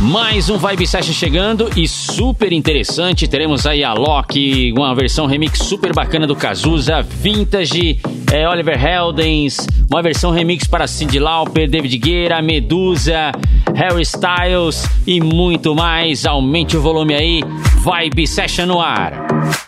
Mais um Vibe Session chegando e super interessante. Teremos aí a Loki, uma versão remix super bacana do Cazuza, Vintage, é, Oliver Heldens, uma versão remix para Cyndi Lauper, David Guerra, Medusa, Harry Styles e muito mais. Aumente o volume aí. Vibe Session no ar.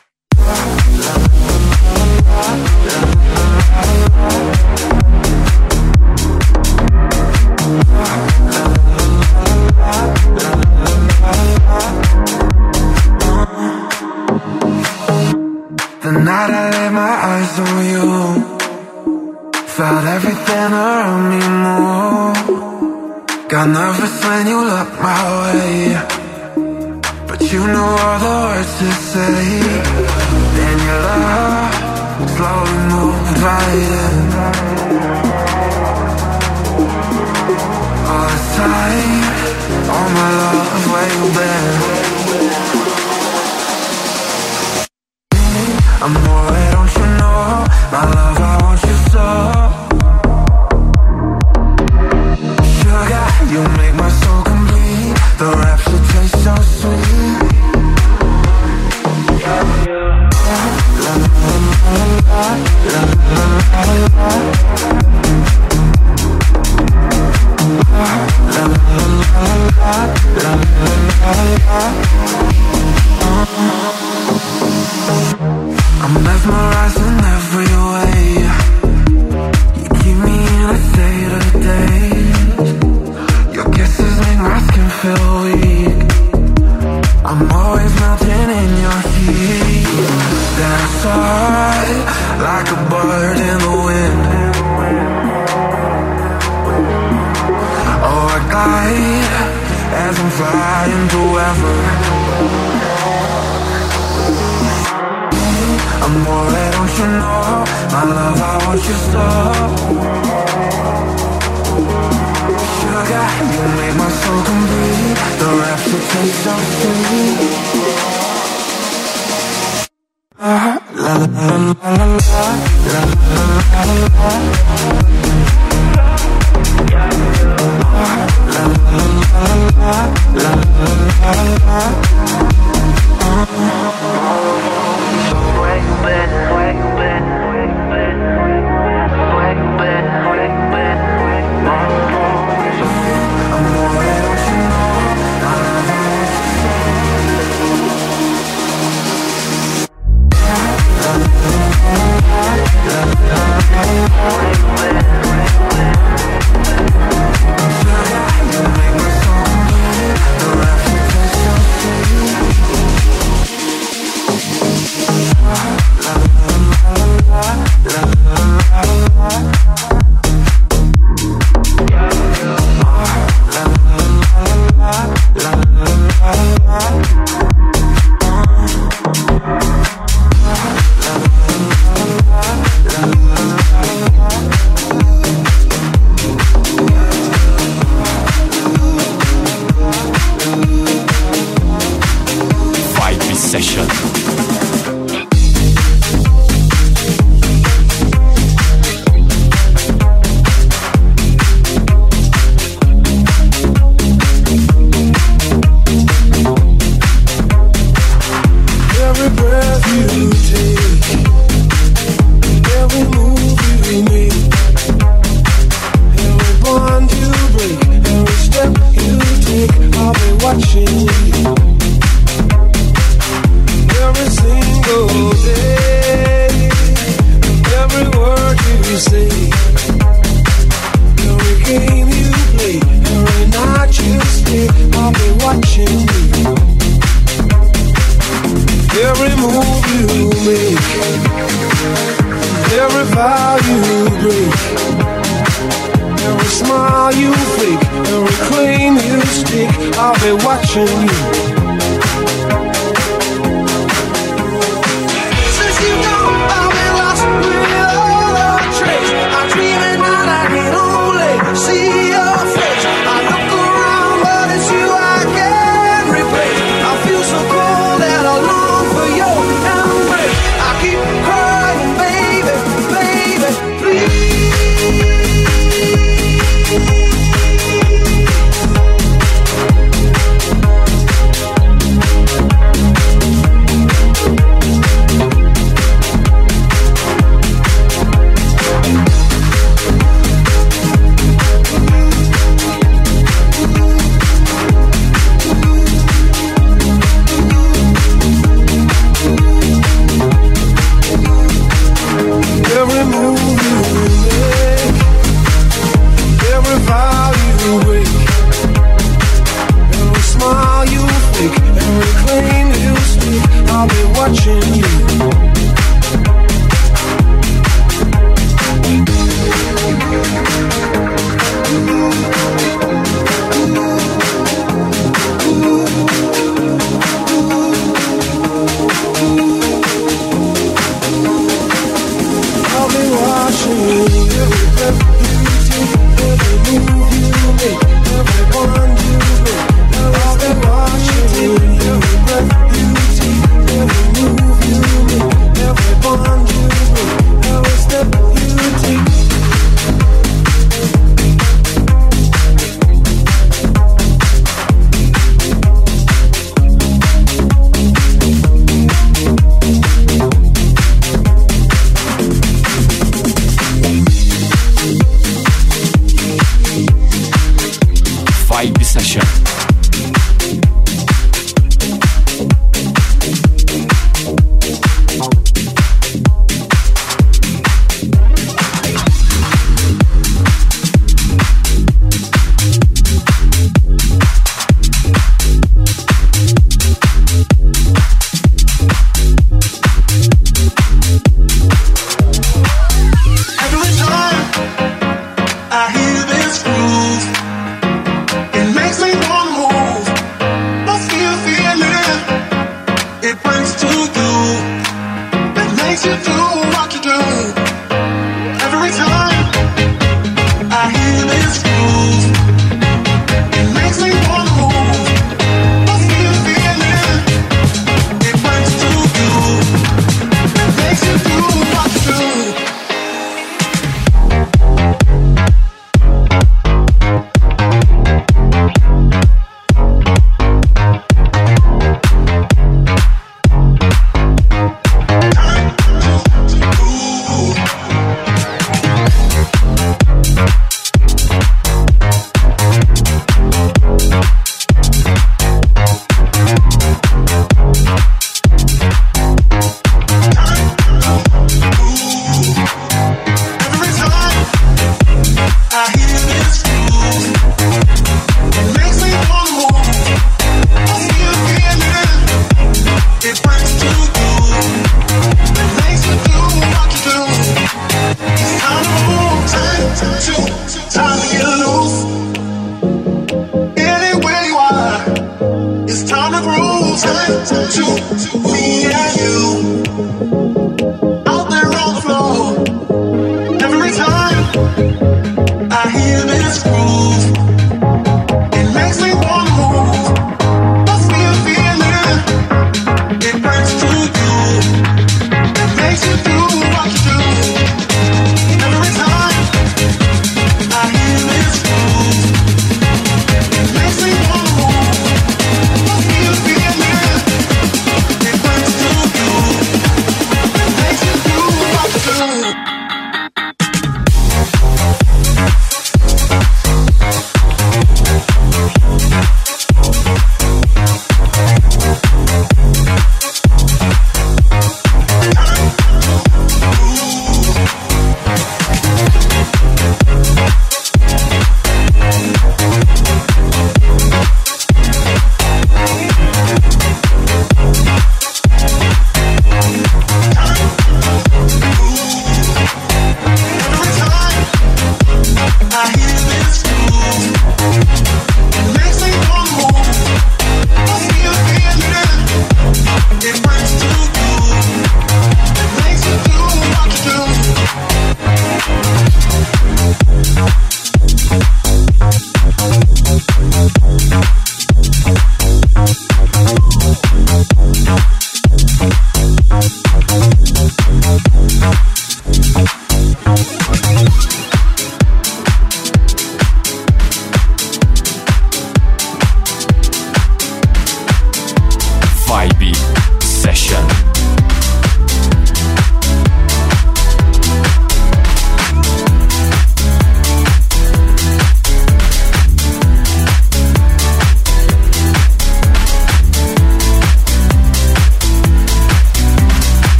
Night my eyes on you. Felt everything around me move Got nervous when you looked my way. But you know all the words to say. Then your love slowly moved right in. All the time, all my love, where you I'm worried, don't you know? My love, I want you so. Sugar, you make my soul complete. The rapture tastes so sweet. I'm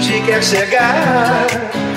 onde quer chegar.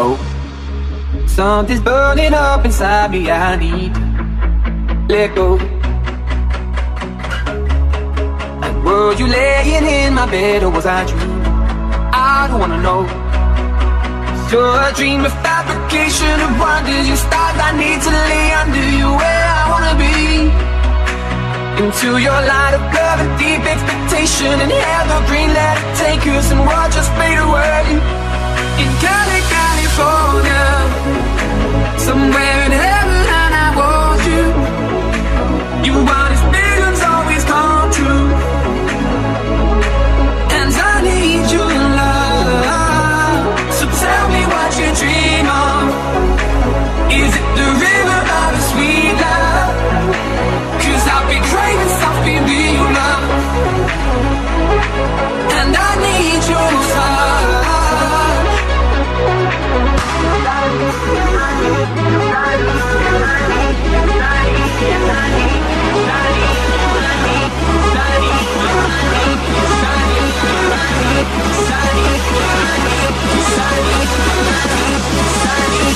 Oh. inside me, I need let go. And were you laying in my bed or was I dreaming? I don't wanna know. You're a dream of fabrication of wonders. You start, I need to lay under you where I wanna be. Into your light of love and deep expectation and evergreen, let it take us and we'll just fade away. In Cali, California. Somewhere in heaven and I want you You want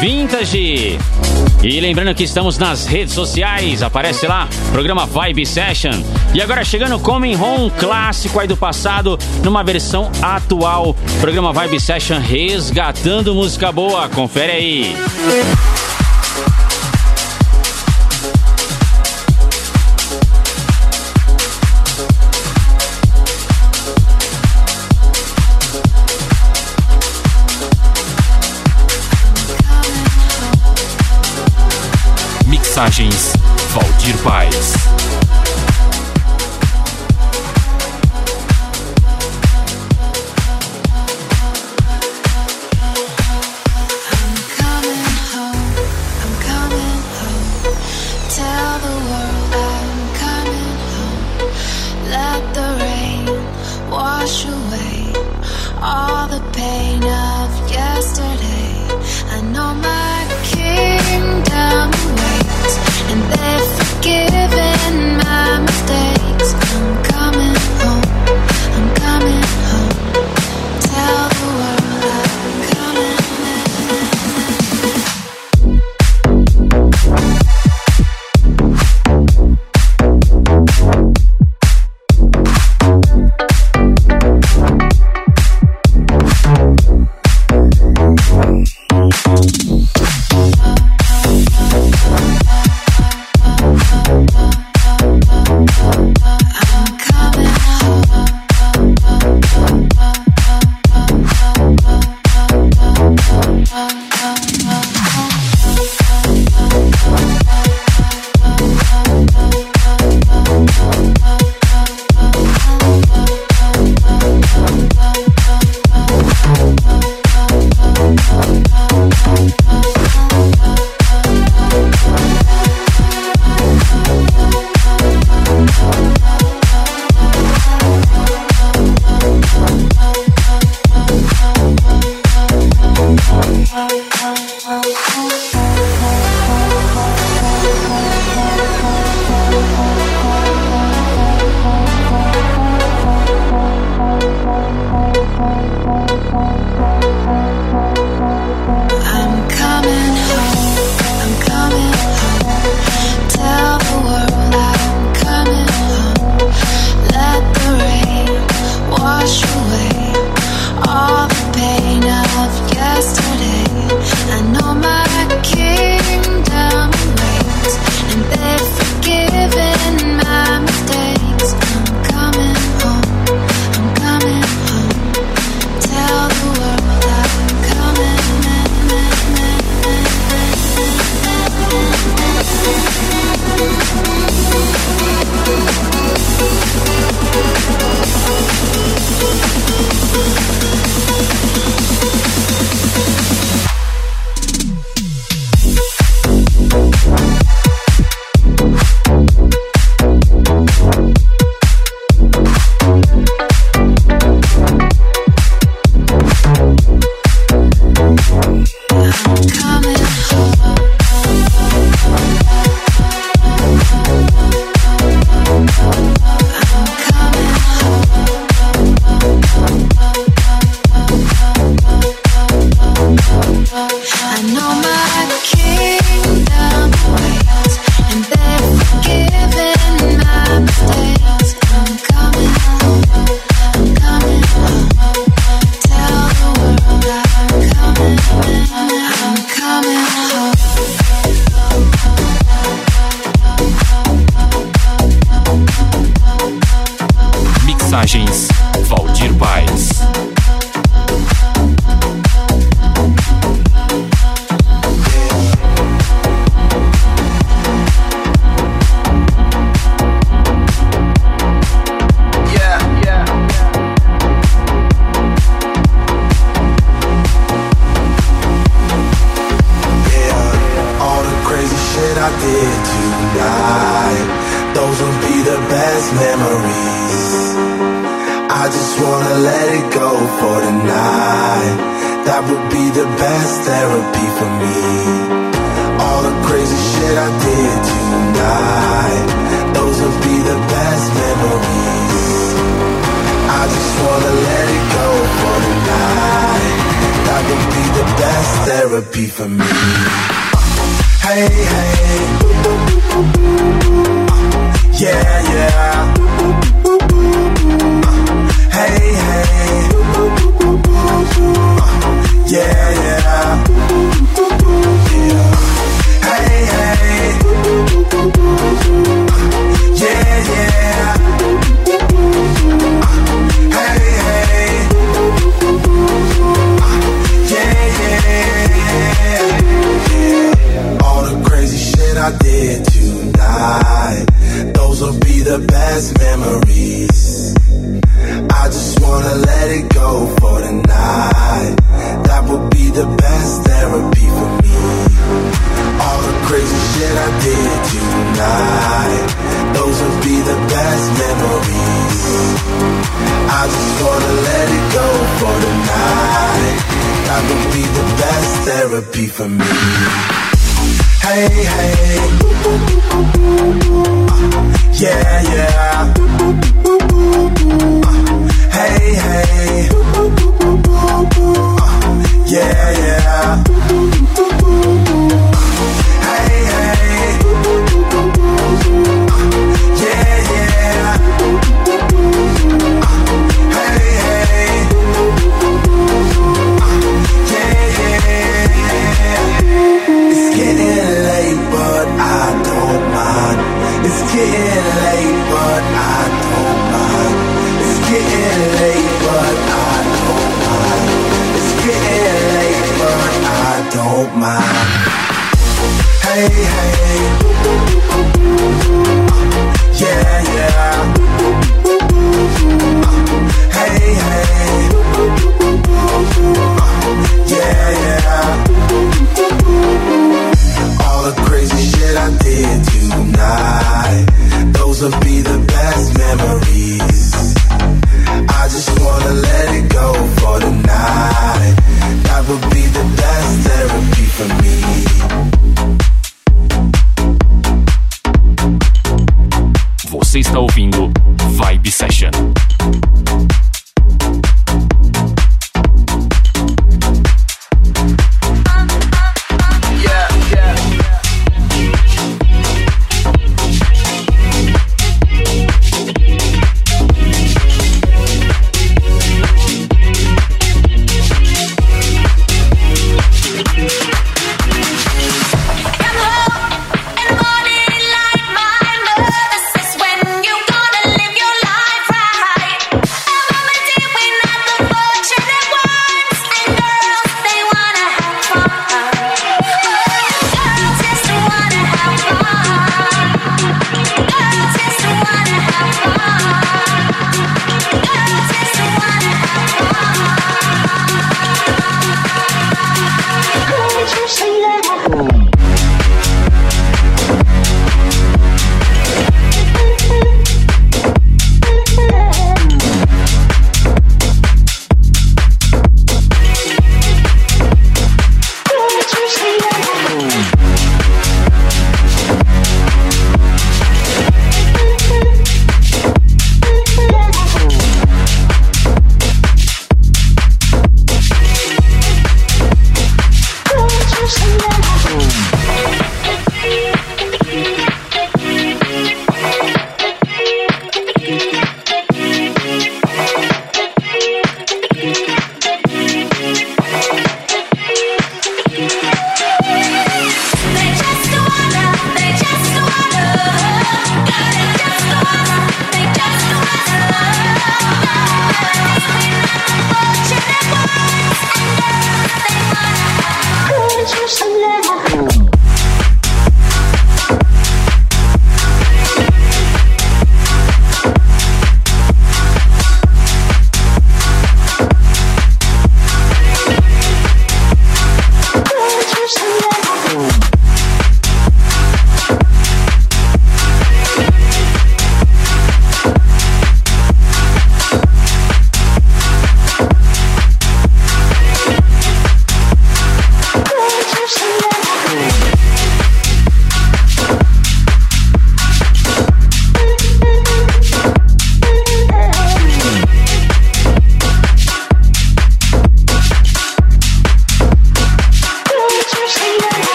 Vintage. E lembrando que estamos nas redes sociais, aparece lá, programa Vibe Session. E agora chegando Coming Home, clássico aí do passado, numa versão atual. Programa Vibe Session resgatando música boa, confere aí. Mixagens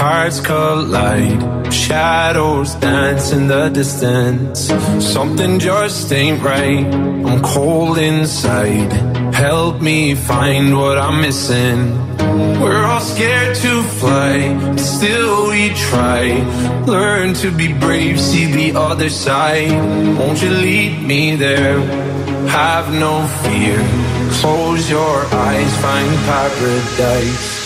hearts collide, shadows dance in the distance. Something just ain't right, I'm cold inside. Help me find what I'm missing. We're all scared to fly, but still we try. Learn to be brave, see the other side. Won't you lead me there? Have no fear. Close your eyes, find paradise.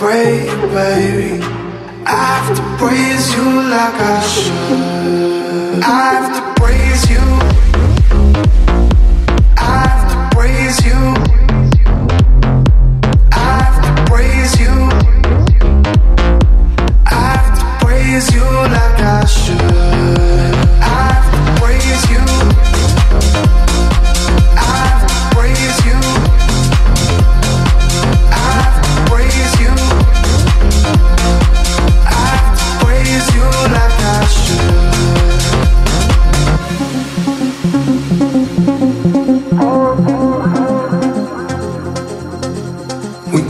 pray, baby.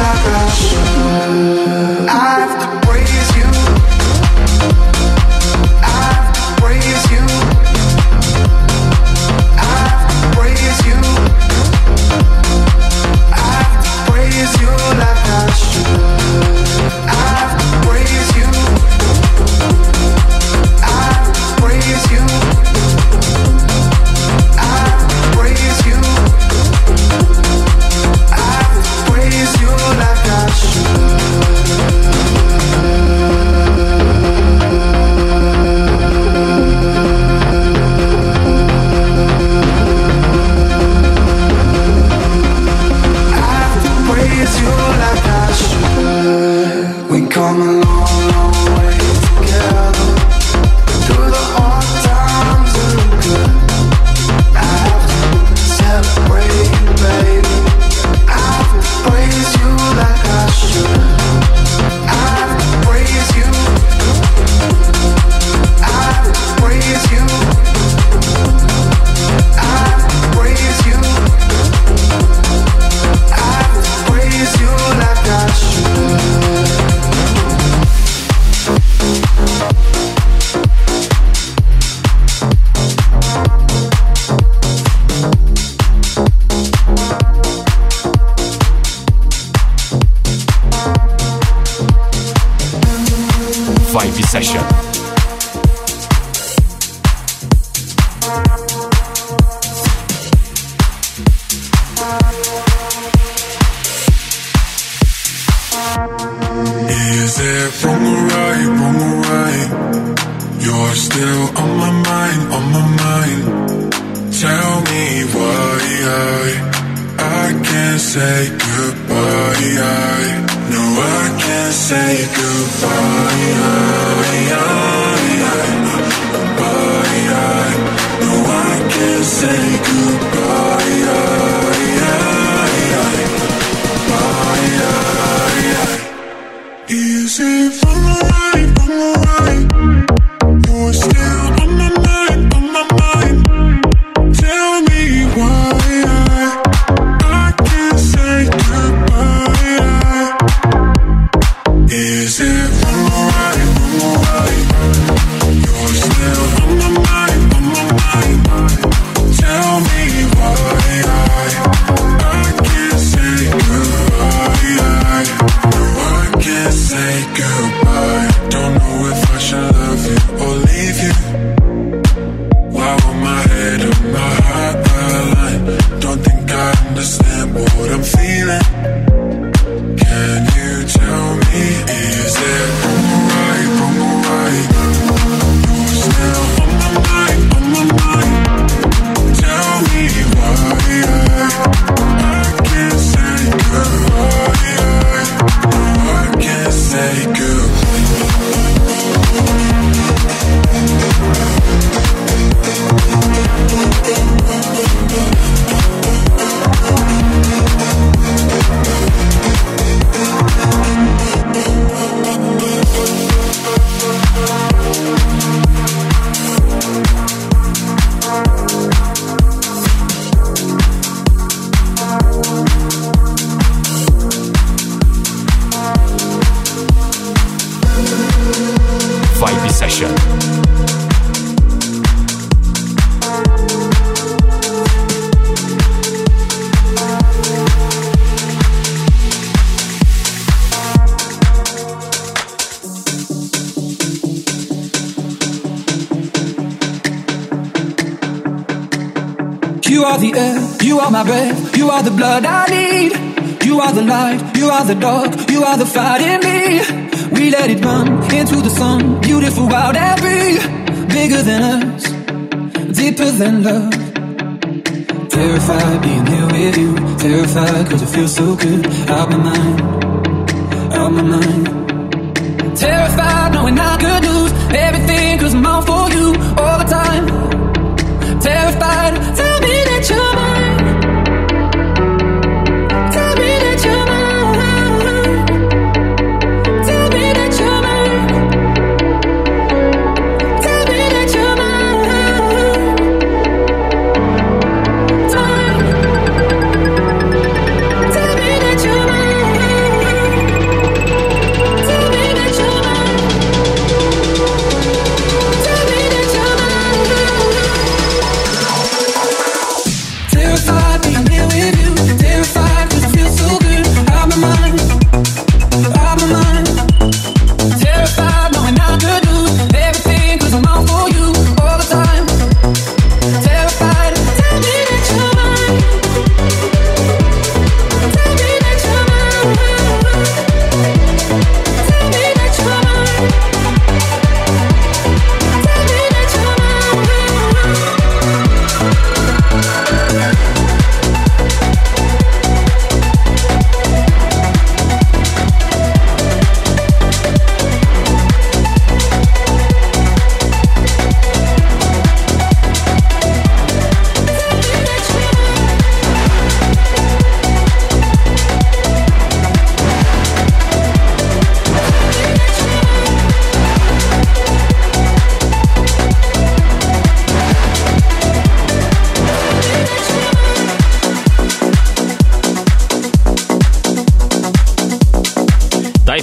like I should. I Session.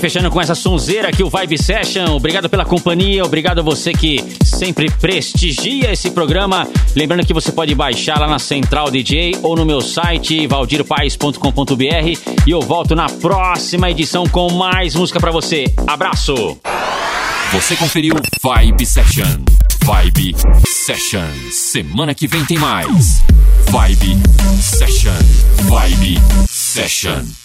Fechando com essa sonzeira aqui o Vibe Session. Obrigado pela companhia, obrigado a você que sempre prestigia esse programa. Lembrando que você pode baixar lá na Central DJ ou no meu site valdirpaes.com.br e eu volto na próxima edição com mais música para você. Abraço. Você conferiu Vibe Session. Vibe Session. Semana que vem tem mais. Vibe Session. Vibe Session.